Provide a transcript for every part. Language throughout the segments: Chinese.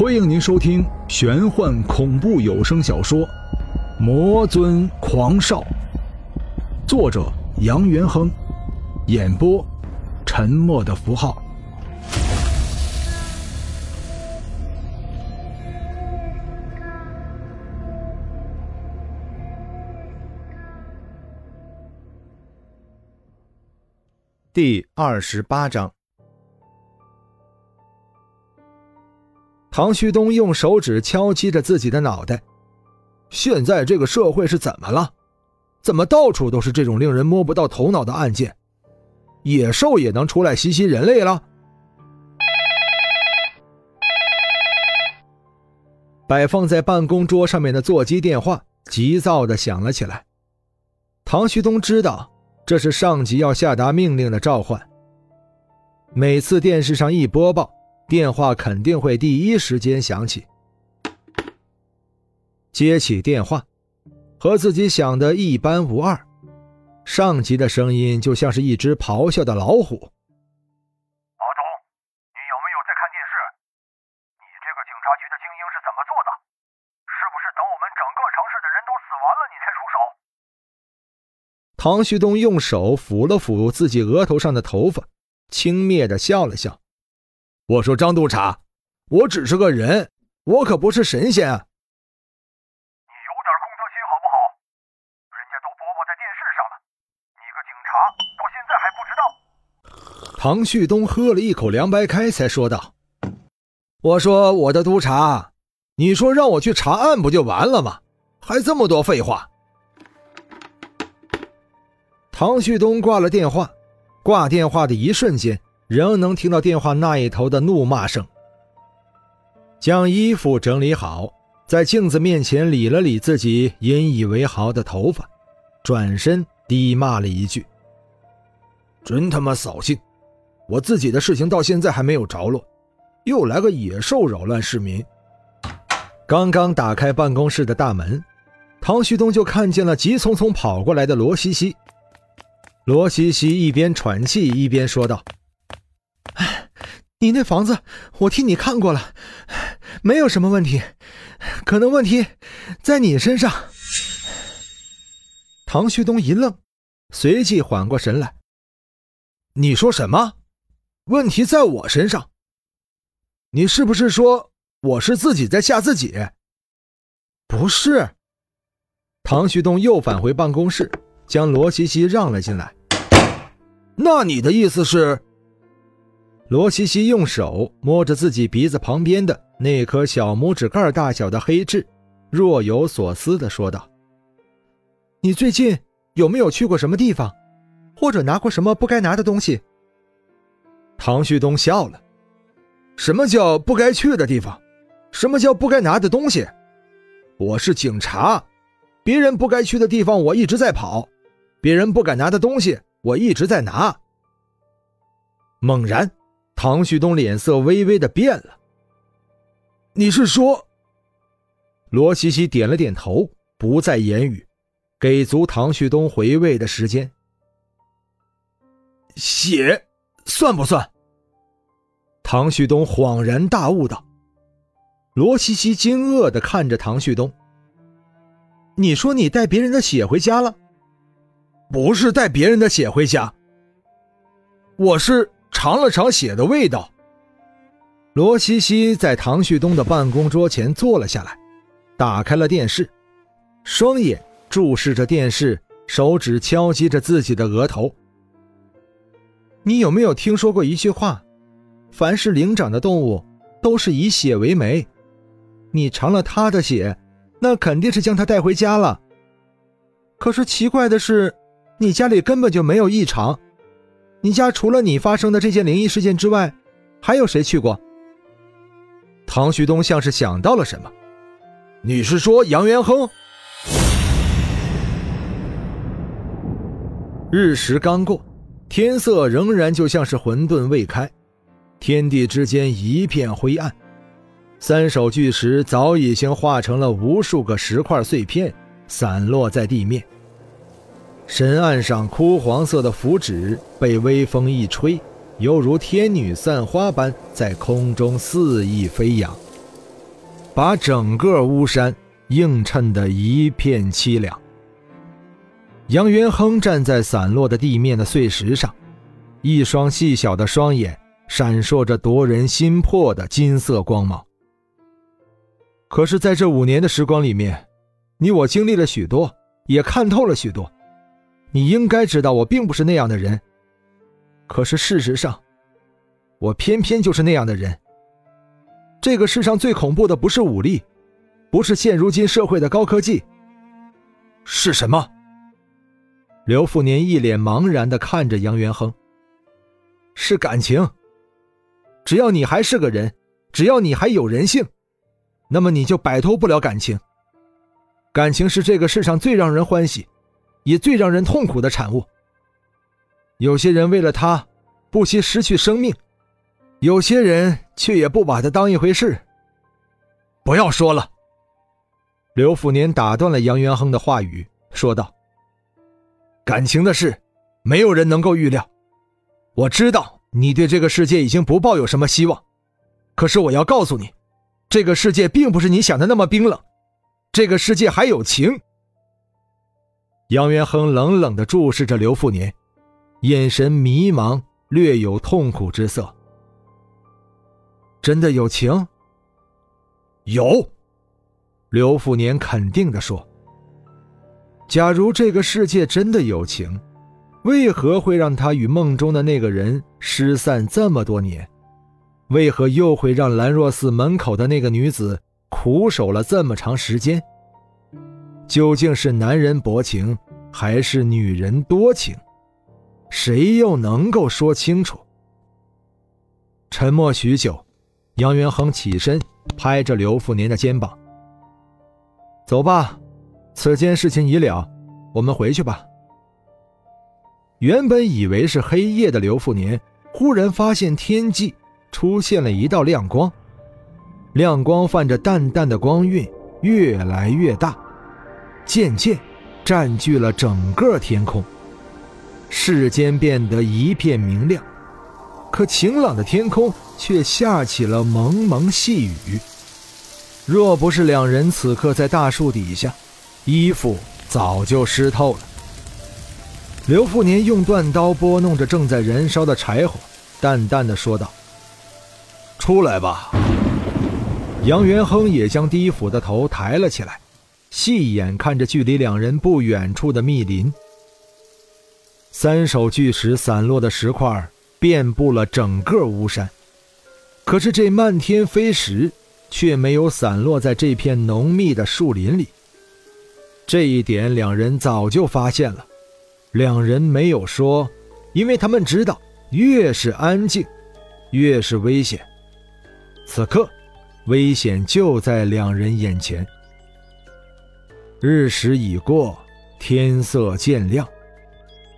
欢迎您收听玄幻恐怖有声小说《魔尊狂少》，作者杨元亨，演播沉默的符号。第二十八章。唐旭东用手指敲击着自己的脑袋。现在这个社会是怎么了？怎么到处都是这种令人摸不到头脑的案件？野兽也能出来袭击人类了？摆放在办公桌上面的座机电话急躁的响了起来。唐旭东知道这是上级要下达命令的召唤。每次电视上一播报。电话肯定会第一时间响起。接起电话，和自己想的一般无二。上级的声音就像是一只咆哮的老虎：“阿忠，你有没有在看电视？你这个警察局的精英是怎么做的？是不是等我们整个城市的人都死完了，你才出手？”唐旭东用手抚了抚自己额头上的头发，轻蔑的笑了笑。我说张督察，我只是个人，我可不是神仙。啊。你有点公德心好不好？人家都播报在电视上了，你个警察到现在还不知道？唐旭东喝了一口凉白开，才说道：“我说我的督察，你说让我去查案不就完了吗？还这么多废话。”唐旭东挂了电话，挂电话的一瞬间。仍能听到电话那一头的怒骂声。将衣服整理好，在镜子面前理了理自己引以为豪的头发，转身低骂了一句：“真他妈扫兴！我自己的事情到现在还没有着落，又来个野兽扰乱市民。”刚刚打开办公室的大门，唐旭东就看见了急匆匆跑过来的罗西西。罗西西一边喘气一边说道。你那房子，我替你看过了，没有什么问题，可能问题在你身上。唐旭东一愣，随即缓过神来：“你说什么？问题在我身上？你是不是说我是自己在吓自己？”不是。唐旭东又返回办公室，将罗西西让了进来。那你的意思是？罗西西用手摸着自己鼻子旁边的那颗小拇指盖大小的黑痣，若有所思地说道：“你最近有没有去过什么地方，或者拿过什么不该拿的东西？”唐旭东笑了：“什么叫不该去的地方？什么叫不该拿的东西？我是警察，别人不该去的地方我一直在跑，别人不敢拿的东西我一直在拿。”猛然。唐旭东脸色微微的变了。你是说？罗西西点了点头，不再言语，给足唐旭东回味的时间。血算不算？唐旭东恍然大悟道。罗西西惊愕的看着唐旭东。你说你带别人的血回家了？不是带别人的血回家，我是。尝了尝血的味道，罗西西在唐旭东的办公桌前坐了下来，打开了电视，双眼注视着电视，手指敲击着自己的额头。你有没有听说过一句话？凡是灵长的动物，都是以血为媒。你尝了他的血，那肯定是将他带回家了。可是奇怪的是，你家里根本就没有异常。你家除了你发生的这件灵异事件之外，还有谁去过？唐旭东像是想到了什么，你是说杨元亨？日食刚过，天色仍然就像是混沌未开，天地之间一片灰暗，三首巨石早已经化成了无数个石块碎片，散落在地面。神案上枯黄色的符纸被微风一吹，犹如天女散花般在空中肆意飞扬。把整个巫山映衬得一片凄凉。杨元亨站在散落的地面的碎石上，一双细小的双眼闪烁着夺人心魄的金色光芒。可是，在这五年的时光里面，你我经历了许多，也看透了许多。你应该知道，我并不是那样的人。可是事实上，我偏偏就是那样的人。这个世上最恐怖的不是武力，不是现如今社会的高科技，是什么？刘富年一脸茫然的看着杨元亨。是感情。只要你还是个人，只要你还有人性，那么你就摆脱不了感情。感情是这个世上最让人欢喜，也最让人痛苦的产物。有些人为了他，不惜失去生命；有些人却也不把他当一回事。不要说了。刘福年打断了杨元亨的话语，说道：“感情的事，没有人能够预料。我知道你对这个世界已经不抱有什么希望，可是我要告诉你，这个世界并不是你想的那么冰冷，这个世界还有情。”杨元亨冷冷地注视着刘富年。眼神迷茫，略有痛苦之色。真的有情？有，刘富年肯定的说。假如这个世界真的有情，为何会让他与梦中的那个人失散这么多年？为何又会让兰若寺门口的那个女子苦守了这么长时间？究竟是男人薄情，还是女人多情？谁又能够说清楚？沉默许久，杨元亨起身，拍着刘富年的肩膀：“走吧，此间事情已了，我们回去吧。”原本以为是黑夜的刘富年，忽然发现天际出现了一道亮光，亮光泛着淡淡的光晕，越来越大，渐渐占据了整个天空。世间变得一片明亮，可晴朗的天空却下起了蒙蒙细雨。若不是两人此刻在大树底下，衣服早就湿透了。刘富年用断刀拨弄着正在燃烧的柴火，淡淡的说道：“出来吧。”杨元亨也将低俯的头抬了起来，细眼看着距离两人不远处的密林。三首巨石散落的石块遍布了整个巫山，可是这漫天飞石却没有散落在这片浓密的树林里。这一点两人早就发现了，两人没有说，因为他们知道，越是安静，越是危险。此刻，危险就在两人眼前。日时已过，天色渐亮。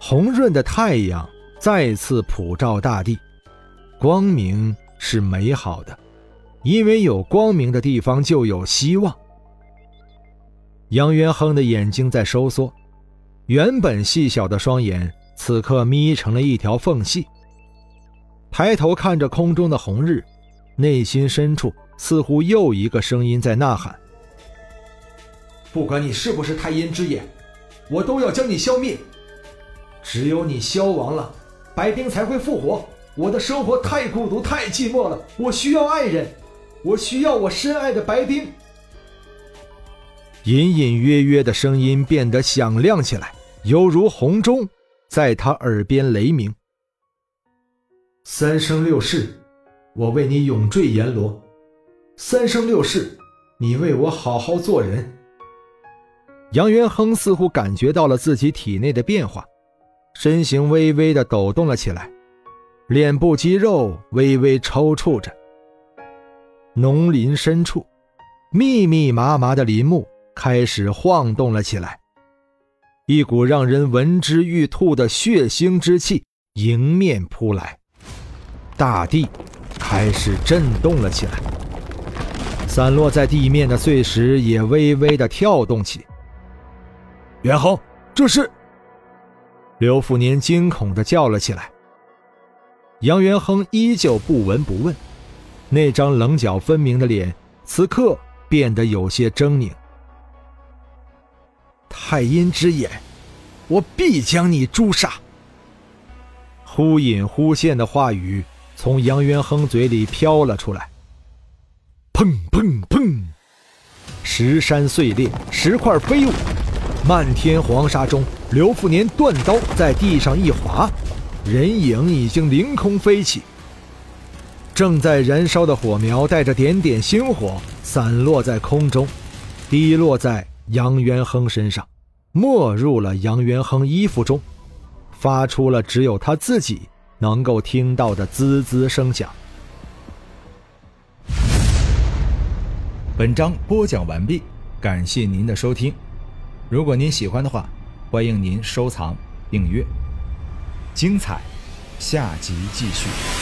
红润的太阳再次普照大地，光明是美好的，因为有光明的地方就有希望。杨元亨的眼睛在收缩，原本细小的双眼此刻眯成了一条缝隙。抬头看着空中的红日，内心深处似乎又一个声音在呐喊：“不管你是不是太阴之眼，我都要将你消灭。”只有你消亡了，白冰才会复活。我的生活太孤独，太寂寞了。我需要爱人，我需要我深爱的白冰。隐隐约约的声音变得响亮起来，犹如洪钟，在他耳边雷鸣。三生六世，我为你永坠阎罗；三生六世，你为我好好做人。杨元亨似乎感觉到了自己体内的变化。身形微微的抖动了起来，脸部肌肉微微抽搐着。农林深处，密密麻麻的林木开始晃动了起来，一股让人闻之欲吐的血腥之气迎面扑来，大地开始震动了起来，散落在地面的碎石也微微的跳动起。元亨，这是。刘富年惊恐地叫了起来。杨元亨依旧不闻不问，那张棱角分明的脸，此刻变得有些狰狞。太阴之眼，我必将你诛杀！忽隐忽现的话语从杨元亨嘴里飘了出来。砰砰砰！石山碎裂，石块飞舞，漫天黄沙中，刘富年断刀在地上一划，人影已经凌空飞起。正在燃烧的火苗带着点点星火散落在空中，滴落在杨元亨身上，没入了杨元亨衣服中，发出了只有他自己能够听到的滋滋声响。本章播讲完毕，感谢您的收听。如果您喜欢的话，欢迎您收藏、订阅。精彩，下集继续。